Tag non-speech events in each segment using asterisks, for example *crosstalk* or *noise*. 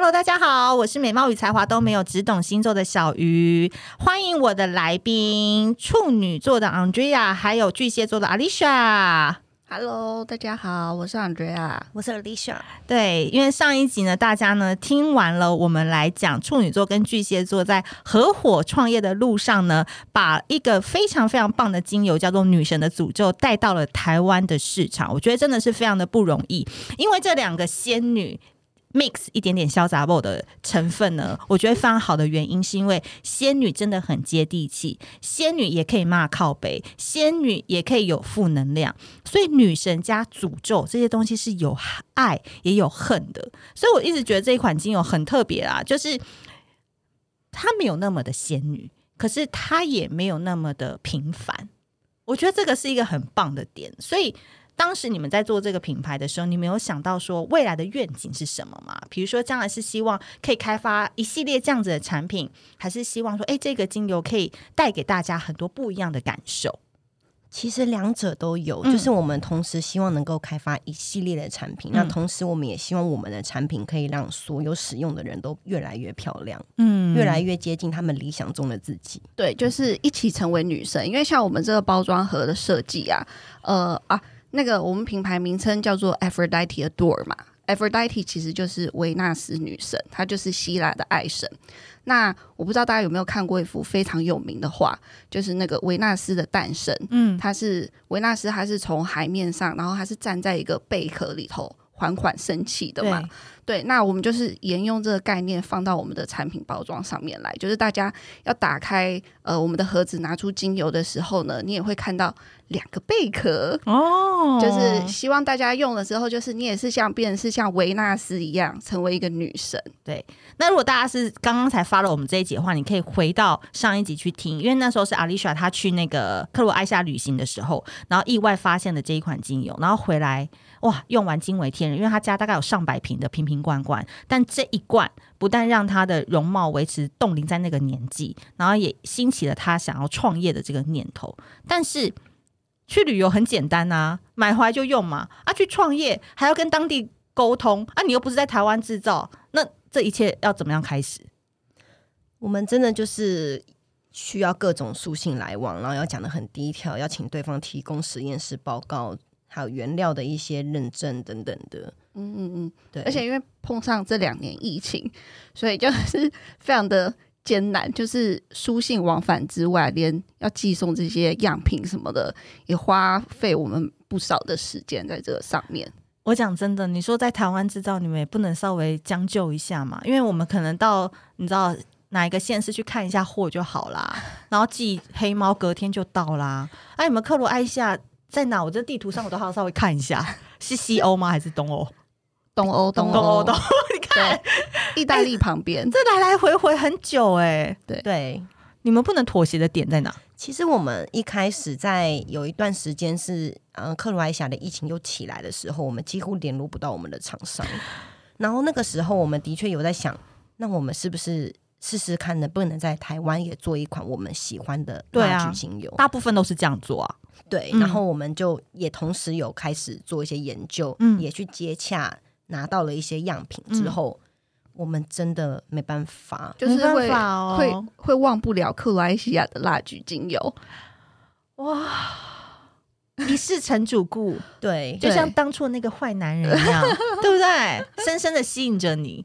Hello，大家好，我是美貌与才华都没有，只懂星座的小鱼。欢迎我的来宾，处女座的 Andrea，还有巨蟹座的 Alicia。Hello，大家好，我是 Andrea，我是 Alicia。对，因为上一集呢，大家呢听完了我们来讲处女座跟巨蟹座在合伙创业的路上呢，把一个非常非常棒的精油叫做女神的诅咒带到了台湾的市场。我觉得真的是非常的不容易，因为这两个仙女。Mix 一点点潇洒 b 的成分呢，我觉得非常好的原因是因为仙女真的很接地气，仙女也可以骂靠背，仙女也可以有负能量，所以女神加诅咒这些东西是有爱也有恨的，所以我一直觉得这一款精油很特别啊，就是它没有那么的仙女，可是它也没有那么的平凡，我觉得这个是一个很棒的点，所以。当时你们在做这个品牌的时候，你没有想到说未来的愿景是什么吗？比如说将来是希望可以开发一系列这样子的产品，还是希望说，哎，这个精油可以带给大家很多不一样的感受？其实两者都有，嗯、就是我们同时希望能够开发一系列的产品，嗯、那同时我们也希望我们的产品可以让所有使用的人都越来越漂亮，嗯，越来越接近他们理想中的自己。对，就是一起成为女神。因为像我们这个包装盒的设计啊，呃啊。那个我们品牌名称叫做 Aphrodite Adore 嘛，Aphrodite 其实就是维纳斯女神，她就是希腊的爱神。那我不知道大家有没有看过一幅非常有名的画，就是那个维纳斯的诞生。嗯，她是维纳斯，她是从海面上，然后她是站在一个贝壳里头。缓缓升起的嘛，对，那我们就是沿用这个概念放到我们的产品包装上面来，就是大家要打开呃我们的盒子，拿出精油的时候呢，你也会看到两个贝壳哦，就是希望大家用了之后，就是你也是像变成是像维纳斯一样，成为一个女神。对，那如果大家是刚刚才发了我们这一集的话，你可以回到上一集去听，因为那时候是 Alicia 她去那个克罗埃西亚旅行的时候，然后意外发现了这一款精油，然后回来。哇，用完惊为天人，因为他家大概有上百瓶的瓶瓶罐罐，但这一罐不但让他的容貌维持冻龄在那个年纪，然后也兴起了他想要创业的这个念头。但是去旅游很简单啊，买回来就用嘛。啊，去创业还要跟当地沟通啊，你又不是在台湾制造，那这一切要怎么样开始？我们真的就是需要各种书信来往，然后要讲得很低调，要请对方提供实验室报告。还有原料的一些认证等等的，嗯嗯嗯，对。而且因为碰上这两年疫情，所以就是 *laughs* 非常的艰难。就是书信往返之外，连要寄送这些样品什么的，也花费我们不少的时间在这个上面。我讲真的，你说在台湾制造，你们也不能稍微将就一下嘛？因为我们可能到你知道哪一个县市去看一下货就好啦，然后寄黑猫隔天就到啦。哎、啊，你们克罗埃西亚？在哪？我这地图上我都好稍微看一下，*laughs* 是西欧吗？还是东欧？东欧，东欧，东欧。*laughs* 你看，意大利旁边，欸，*laughs* 这来来回回很久哎，欸。对对，你们不能妥协的点在哪？其实我们一开始在有一段时间是，嗯，克罗埃西亚的疫情又起来的时候，我们几乎联络不到我们的厂商。然后那个时候，我们的确有在想，那我们是不是试试看能不能在台湾也做一款我们喜欢的蜡炬精油？大部分都是这样做啊。对，然后我们就也同时有开始做一些研究，嗯，也去接洽，拿到了一些样品之后，嗯、我们真的没办法，就是会、哦、会会忘不了克罗埃西亚的蜡菊精油，哇，*laughs* 一世成主顾，对，就像当初那个坏男人一样，*laughs* 对不对？深深的吸引着你，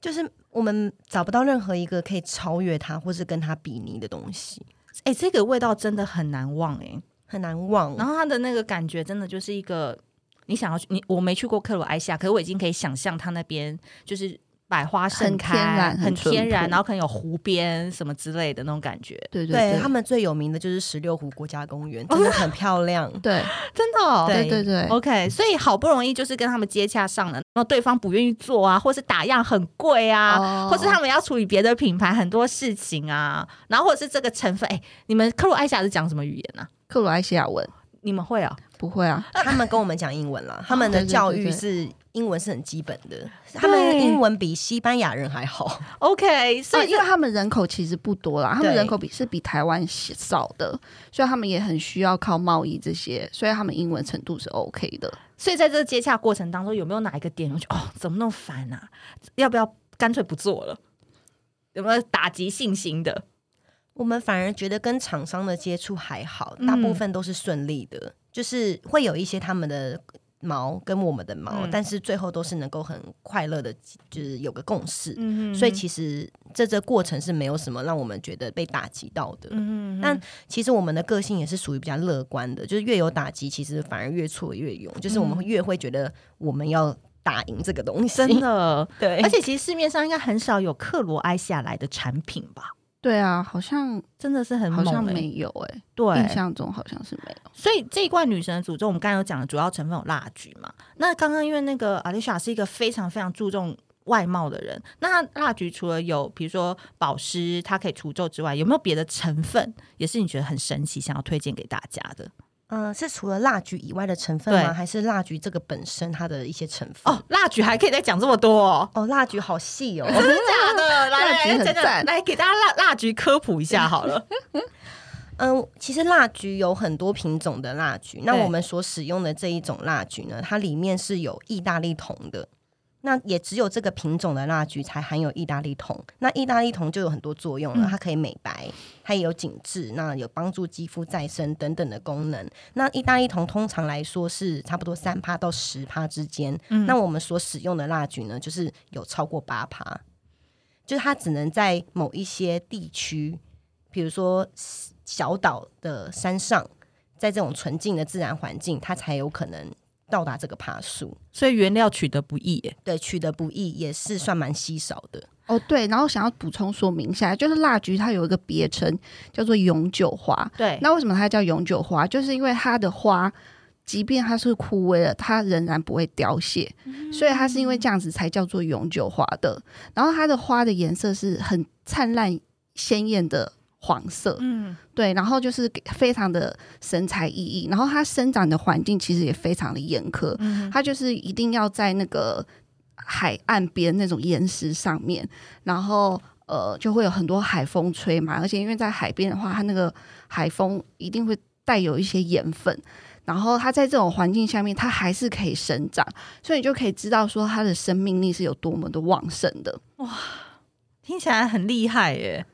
就是我们找不到任何一个可以超越他，或是跟他比拟的东西。哎，这个味道真的很难忘，哎。很难忘，然后它的那个感觉真的就是一个，你想要去你我没去过克罗埃西亚，可是我已经可以想象它那边就是百花盛开，很天然，很天然，然后可能有湖边什么之类的那种感觉。对对对，他们最有名的就是十六湖国家公园，真的 *laughs* 很漂亮。对，真的哦，对。对对。OK，所以好不容易就是跟他们接洽上了，然后对方不愿意做啊，或是打样很贵啊，或是他们要处理别的品牌很多事情啊，然后或者是这个成分，哎，你们克罗埃西亚是讲什么语言呢？克罗埃西亚文，你们会啊？不会啊？*laughs* 他们跟我们讲英文了。他们的教育是英文是很基本的，他们英文比西班牙人还好。OK，所以因为他们人口其实不多啦，他们人口比是比台湾少的，所以他们也很需要靠贸易这些，所以他们英文程度是 OK 的。所以在这个接洽过程当中，有没有哪一个点我觉得哦，怎么那么烦啊？要不要干脆不做了？有没有打击信心的？我们反而觉得跟厂商的接触还好，大部分都是顺利的，嗯、就是会有一些他们的。毛跟我们的毛，嗯、但是最后都是能够很快乐的，就是有个共识。所以其实这这过程是没有什么让我们觉得被打击到的。嗯、哼但其实我们的个性也是属于比较乐观的，就是越有打击，其实反而越挫越勇。就是我们越会觉得我们要打赢这个东西。真的，*laughs* 对。而且其实市面上应该很少有克罗埃西亚来的产品吧？对啊，好像真的是很猛、欸、好像没有哎、欸，对，印象中好像是没有。所以这一罐女神的诅咒，我们刚才有讲的主要成分有蜡菊嘛？那刚刚因为那个 Alicia 是一个非常非常注重外貌的人，那蜡菊除了有比如说保湿，它可以除皱之外，有没有别的成分也是你觉得很神奇，想要推荐给大家的？嗯、呃，是除了蜡菊以外的成分吗？还是蜡菊这个本身它的一些成分？哦，蜡菊还可以再讲这么多哦！哦，蜡菊好细哦，*laughs* 真的假的？来 *laughs* 来来，来来给大家蜡蜡菊科普一下好了。*laughs* 嗯、呃，其实蜡菊有很多品种的蜡菊，那我们所使用的这一种蜡菊呢，它里面是有意大利铜的。那也只有这个品种的蜡菊才含有意大利酮。那意大利酮就有很多作用了，它可以美白，它也有紧致，那有帮助肌肤再生等等的功能。那意大利酮通常来说是差不多三趴到十趴之间。嗯、那我们所使用的蜡菊呢，就是有超过八趴，就是它只能在某一些地区，比如说小岛的山上，在这种纯净的自然环境，它才有可能。到达这个爬树，所以原料取得不易耶。对，取得不易也是算蛮稀少的哦。对，然后想要补充说明一下，就是蜡菊它有一个别称叫做永久花。对，那为什么它叫永久花？就是因为它的花，即便它是枯萎了，它仍然不会凋谢，嗯、所以它是因为这样子才叫做永久花的。然后它的花的颜色是很灿烂鲜艳的。黄色，嗯，对，然后就是非常的神采奕奕，然后它生长的环境其实也非常的严苛，嗯，它就是一定要在那个海岸边那种岩石上面，然后呃就会有很多海风吹嘛，而且因为在海边的话，它那个海风一定会带有一些盐分，然后它在这种环境下面，它还是可以生长，所以你就可以知道说它的生命力是有多么的旺盛的，哇，听起来很厉害耶。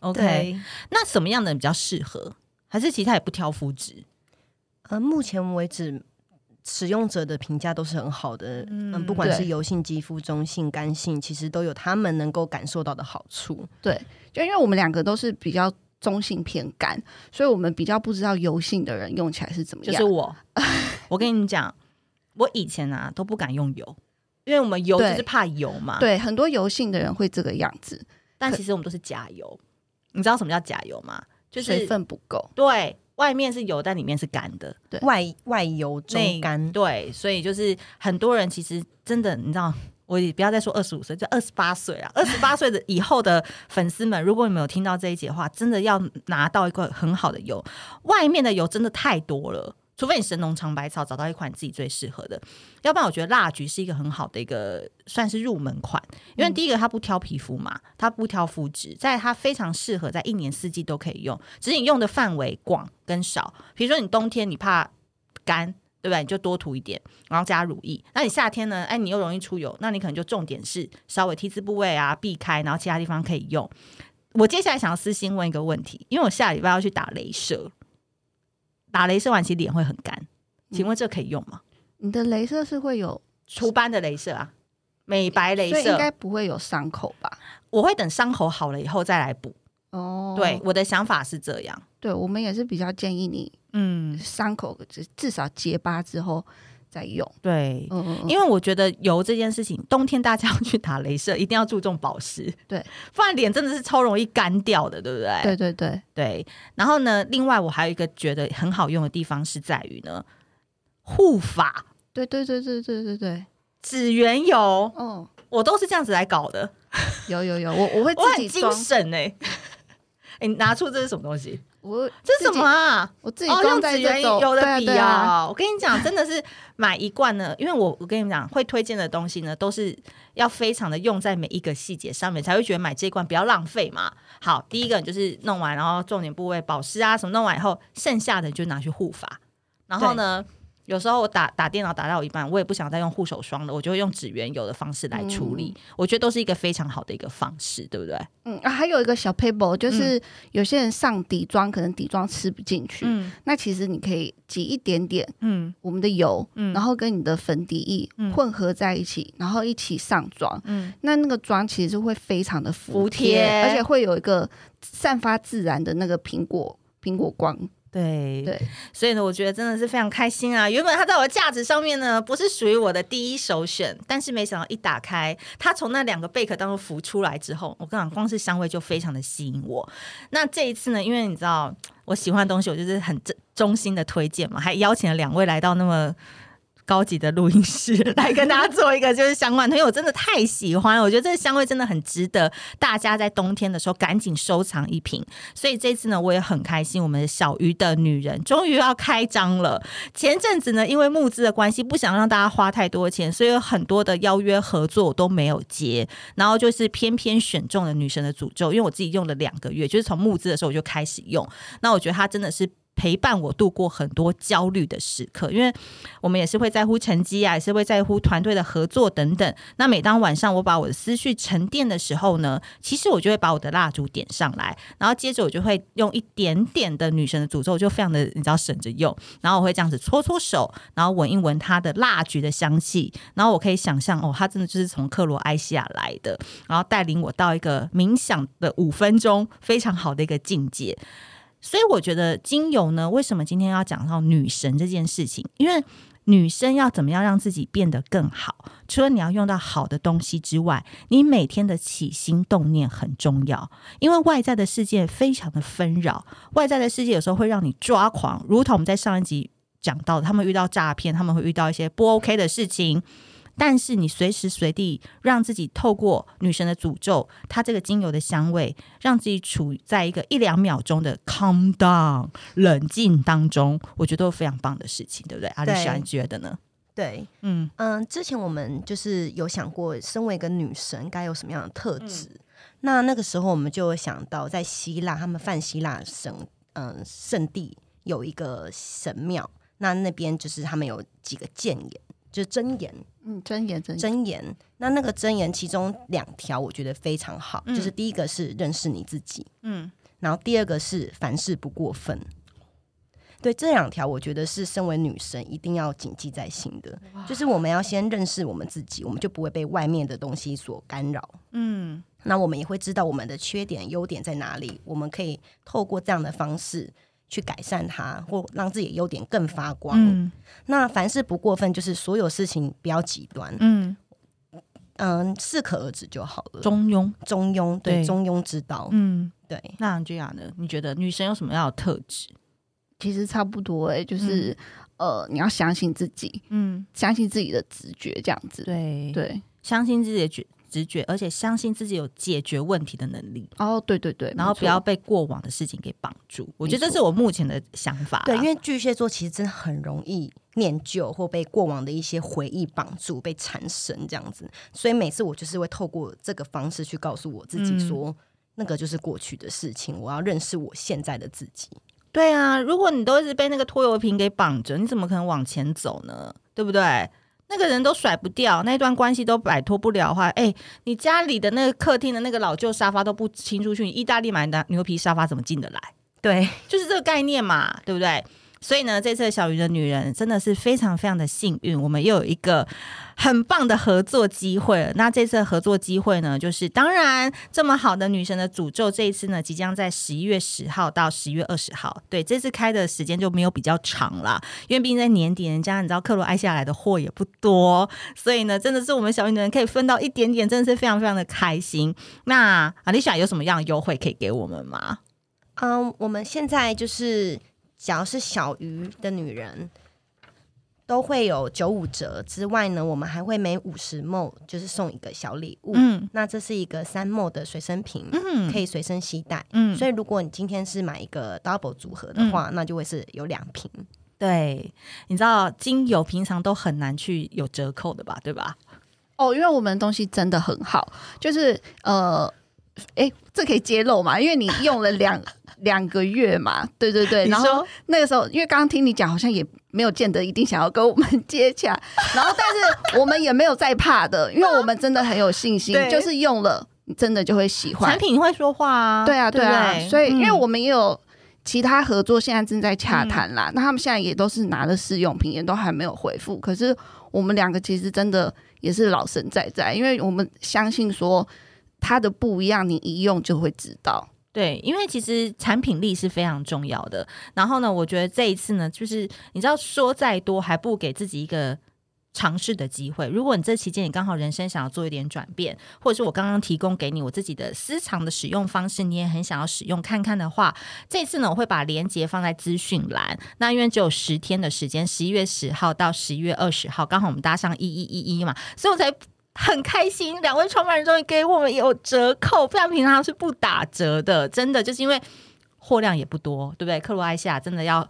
OK，那什么样的人比较适合？还是其他也不挑肤质？呃，目前为止使用者的评价都是很好的。嗯，嗯，不管是油性肌肤、中性、干性，其实都有他们能够感受到的好处。对，就因为我们两个都是比较中性偏干，所以我们比较不知道油性的人用起来是怎么样。就是我，*laughs* 我跟你讲，我以前啊都不敢用油，因为我们油就是怕油嘛。对，对，很多油性的人会这个样子，但其实我们都是假油。你知道什么叫假油吗？就是水分不够，对，外面是油，但里面是干的，对，外外油中干，对，所以就是很多人其实真的，你知道，我也不要再说二十五岁，就二十八岁啊，二十八 *laughs* 岁的以后的粉丝们，如果你们有听到这一节话，真的要拿到一个很好的油，外面的油真的太多了。除非你神农尝百草找到一款自己最适合的，要不然我觉得蜡菊是一个很好的一个算是入门款，因为第一个它不挑皮肤嘛，它不挑肤质，在它非常适合在一年四季都可以用，只是你用的范围广跟少。比如说你冬天你怕干，对不对？你就多涂一点，然后加乳液。那你夏天呢？哎，你又容易出油，那你可能就重点是稍微 T 字部位啊避开，然后其他地方可以用。我接下来想要私心问一个问题，因为我下礼拜要去打镭射。打镭射完，其实脸会很干，请问这可以用吗？你的镭射是会有除斑的镭射啊，美白镭射应该不会有伤口吧？我会等伤口好了以后再来补。哦，对，我的想法是这样。对，我们也是比较建议你，嗯，伤口至少结疤之后。在用。对，嗯，因为我觉得油这件事情，冬天大家要去打镭射，一定要注重保湿，对，不然脸真的是超容易干掉的，对不对？对对对。对。然后呢，另外我还有一个觉得很好用的地方是在于呢，护发，对对对对对对对，指缘油，嗯，我都是这样子来搞的，有有有，我我会自己精神哎、欸，哎，你拿出这是什么东西？我这是什么啊？我自己用指缘油的笔啊！啊啊我跟你讲，真的是买一罐呢，因为我我跟你们讲，会推荐的东西呢，都是要非常的用在每一个细节上面，才会觉得买这一罐不要浪费嘛。好，第一个就是弄完，然后重点部位保湿啊什么弄完以后，剩下的就拿去护发。然后呢，有时候我打打电脑打到一半，我也不想再用护手霜了，我就会用指缘油的方式来处理。嗯、我觉得都是一个非常好的一个方式，对不对？嗯啊，还有一个小 paper，就是有些人上底妆，可能底妆吃不进去，嗯，那其实你可以挤一点点，嗯，我们的油，嗯，然后跟你的粉底液混合在一起，然后一起上妆，嗯，那那个妆其实会非常的服帖，服帖。而且会有一个散发自然的那个苹果苹果光。对对，所以呢，我觉得真的是非常开心啊！原本它在我的架子上面呢，不是属于我的第一首选，但是没想到一打开，它从那两个贝壳当中浮出来之后，我跟你讲，光是香味就非常的吸引我。那这一次呢，因为你知道我喜欢的东西，我就是很真衷心的推荐嘛，还邀请了两位来到那么。高级的录音室 *laughs* 来跟大家做一个就是相关的，因为我真的太喜欢，我觉得这个香味真的很值得大家在冬天的时候赶紧收藏一瓶。所以这次呢，我也很开心，我们小鱼的女人终于要开张了。前阵子呢，因为募资的关系，不想让大家花太多钱，所以有很多的邀约合作我都没有接。然后就是偏偏选中了女神的诅咒，因为我自己用了两个月，就是从募资的时候我就开始用。那我觉得它真的是。陪伴我度过很多焦虑的时刻，因为我们也是会在乎成绩啊，也是会在乎团队的合作等等。那每当晚上我把我的思绪沉淀的时候呢，其实我就会把我的蜡烛点上来，然后接着我就会用一点点的女神的诅咒，就非常的你知道省着用。然后我会这样子搓搓手，然后闻一闻它的蜡烛的香气，然后我可以想象哦，它真的就是从克罗埃西亚来的，然后带领我到一个冥想的五分钟，非常好的一个境界。所以我觉得精油呢，为什么今天要讲到女神这件事情？因为女生要怎么样让自己变得更好？除了你要用到好的东西之外，你每天的起心动念很重要。因为外在的世界非常的纷扰，外在的世界有时候会让你抓狂。如同我们在上一集讲到的，他们遇到诈骗，他们会遇到一些不 OK 的事情。但是你随时随地让自己透过女神的诅咒，它这个精油的香味，让自己处在一个一两秒钟的 calm down 冷静当中，我觉得都是非常棒的事情，对不对？阿丽莎，你觉得呢？对，嗯嗯，之前我们就是有想过，身为一个女神该有什么样的特质？嗯、那那个时候我们就有想到，在希腊，他们泛希腊神嗯圣地有一个神庙，那那边就是他们有几个谏言。就是真言，嗯，真言，箴箴言。那那个真言，其中两条我觉得非常好，嗯、就是第一个是认识你自己，嗯，然后第二个是凡事不过分。对，这两条我觉得是身为女生一定要谨记在心的，就是我们要先认识我们自己，我们就不会被外面的东西所干扰。嗯，那我们也会知道我们的缺点、优点在哪里，我们可以透过这样的方式。去改善它，或让自己的优点更发光。嗯、那凡事不过分，就是所有事情不要极端。嗯嗯，适可而止就好了。中庸，中庸，对，对中庸之道。嗯，对。那这样呢？你觉得女生有什么样的特质？其实差不多哎、欸，就是、嗯、呃，你要相信自己，嗯，相信自己的直觉，这样子。对对，对相信自己的觉。直觉，而且相信自己有解决问题的能力。哦，对对对，然后不要被过往的事情给绑住。我觉得这是我目前的想法。对，因为巨蟹座其实真的很容易念旧，或被过往的一些回忆绑住，被缠身这样子。所以每次我就是会透过这个方式去告诉我自己说，嗯、那个就是过去的事情，我要认识我现在的自己。对啊，如果你都一直被那个拖油瓶给绑着，你怎么可能往前走呢？对不对？那个人都甩不掉，那段关系都摆脱不了的话，哎，你家里的那个客厅的那个老旧沙发都不清出去，你意大利买的牛皮沙发怎么进得来？对，就是这个概念嘛，对不对？所以呢，这次小鱼的女人真的是非常非常的幸运，我们又有一个很棒的合作机会。那这次合作机会呢，就是当然这么好的女神的诅咒，这一次呢，即将在十一月十号到十一月二十号。对，这次开的时间就没有比较长了，因为毕竟在年底，人家你知道克罗埃西亚来的货也不多，所以呢，真的是我们小鱼的人可以分到一点点，真的是非常非常的开心。那阿丽莎有什么样的优惠可以给我们吗？嗯，我们现在就是。只要是小鱼的女人，都会有九五折之外呢，我们还会每五十 ml 就是送一个小礼物。嗯，那这是一个三 ml 的随身瓶，嗯，可以随身携带。嗯，所以如果你今天是买一个 double 组合的话，嗯，那就会是有两瓶。对，你知道精油平常都很难去有折扣的吧？对吧？哦，因为我们东西真的很好，就是呃。哎，这可以揭露嘛？因为你用了两 *laughs* 两个月嘛，对对对。然后那个时候，因为刚刚听你讲，好像也没有见得一定想要跟我们接洽。然后，但是我们也没有在怕的，因为我们真的很有信心，就是用了，真的就会喜欢。产品会说话啊，对啊，对啊。所以，因为我们也有其他合作，现在正在洽谈啦。那他们现在也都是拿了试用品，也都还没有回复。可是我们两个其实真的也是老神在在，因为我们相信说。它的不一样，你一用就会知道。对，因为其实产品力是非常重要的。然后呢，我觉得这一次呢，就是你知道，说再多还不给自己一个尝试的机会。如果你这期间你刚好人生想要做一点转变，或者是我刚刚提供给你我自己的私藏的使用方式，你也很想要使用看看的话，这次呢，我会把链接放在资讯栏。那因为只有十天的时间，十一月十号到十一月二十号，刚好我们搭上一一一一嘛，所以我才。很开心，两位创办人终于给我们有折扣，不然平常是不打折的，真的就是因为货量也不多，对不对？克罗埃西亚真的要。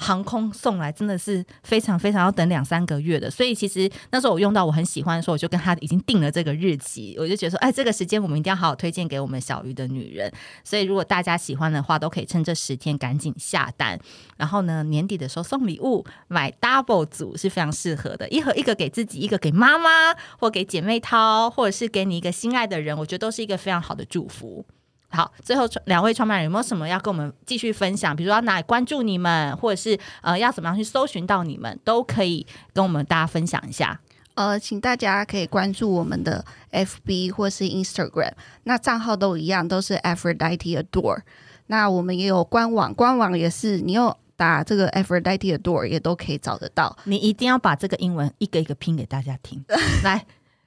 航空送来真的是非常非常要等两三个月的，所以其实那时候我用到我很喜欢的时候，我就跟他已经定了这个日期，我就觉得说，哎，这个时间我们一定要好好推荐给我们小鱼的女人。所以如果大家喜欢的话，都可以趁这十天赶紧下单。然后呢，年底的时候送礼物，买 double 组是非常适合的，一盒一个给自己，一个给妈妈，或给姐妹淘，或者是给你一个心爱的人，我觉得都是一个非常好的祝福。好，最后两位创办人有没有什么要跟我们继续分享？比如说要哪里关注你们，或者是呃要怎么样去搜寻到你们，都可以跟我们大家分享一下。呃，请大家可以关注我们的 FB 或是 Instagram，那账号都一样，都是 Aphrodite Adore。那我们也有官网，官网也是你有打这个 Aphrodite Adore 也都可以找得到。你一定要把这个英文一个一个拼给大家听，*laughs* 来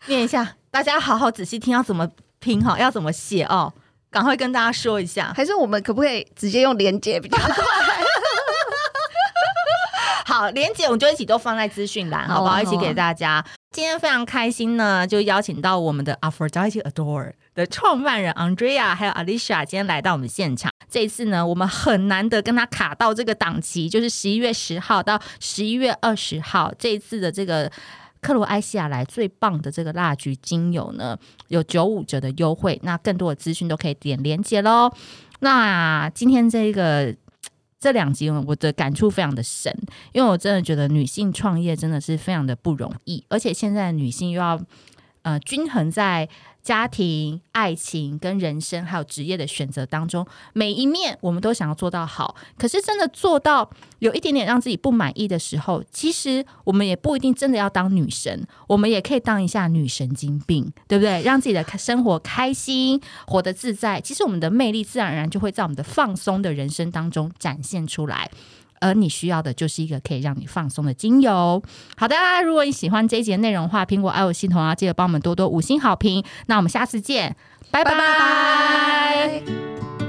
念一下，大家好好仔细听，要怎么拼哈，要怎么写哦。赶快跟大家说一下，还是我们可不可以直接用连接比较快？*laughs* 好，连接我们就一起都放在资讯栏，好不好？一起给大家。今天非常开心呢，就邀请到我们的 Aphrodite Adore 的创办人 Andrea 还有 Alicia 今天来到我们现场。这一次呢，我们很难得跟他卡到这个档期，就是十一月十号到十一月二十号这一次的这个。克罗埃西亚来最棒的这个蜡菊精油呢，有九五折的优惠。那更多的资讯都可以点连结喽。那今天这个这两集我的感触非常的深，因为我真的觉得女性创业真的是非常的不容易，而且现在女性又要呃均衡在。家庭、爱情跟人生，还有职业的选择当中，每一面我们都想要做到好。可是真的做到有一点点让自己不满意的时候，其实我们也不一定真的要当女神，我们也可以当一下女神经病，对不对？让自己的生活开心，活得自在。其实我们的魅力自然而然就会在我们的放松的人生当中展现出来。而你需要的就是一个可以让你放松的精油。好的，如果你喜欢这一节内容的话，苹果 iOS 系统啊，记得帮我们多多五星好评。那我们下次见，拜拜。拜拜。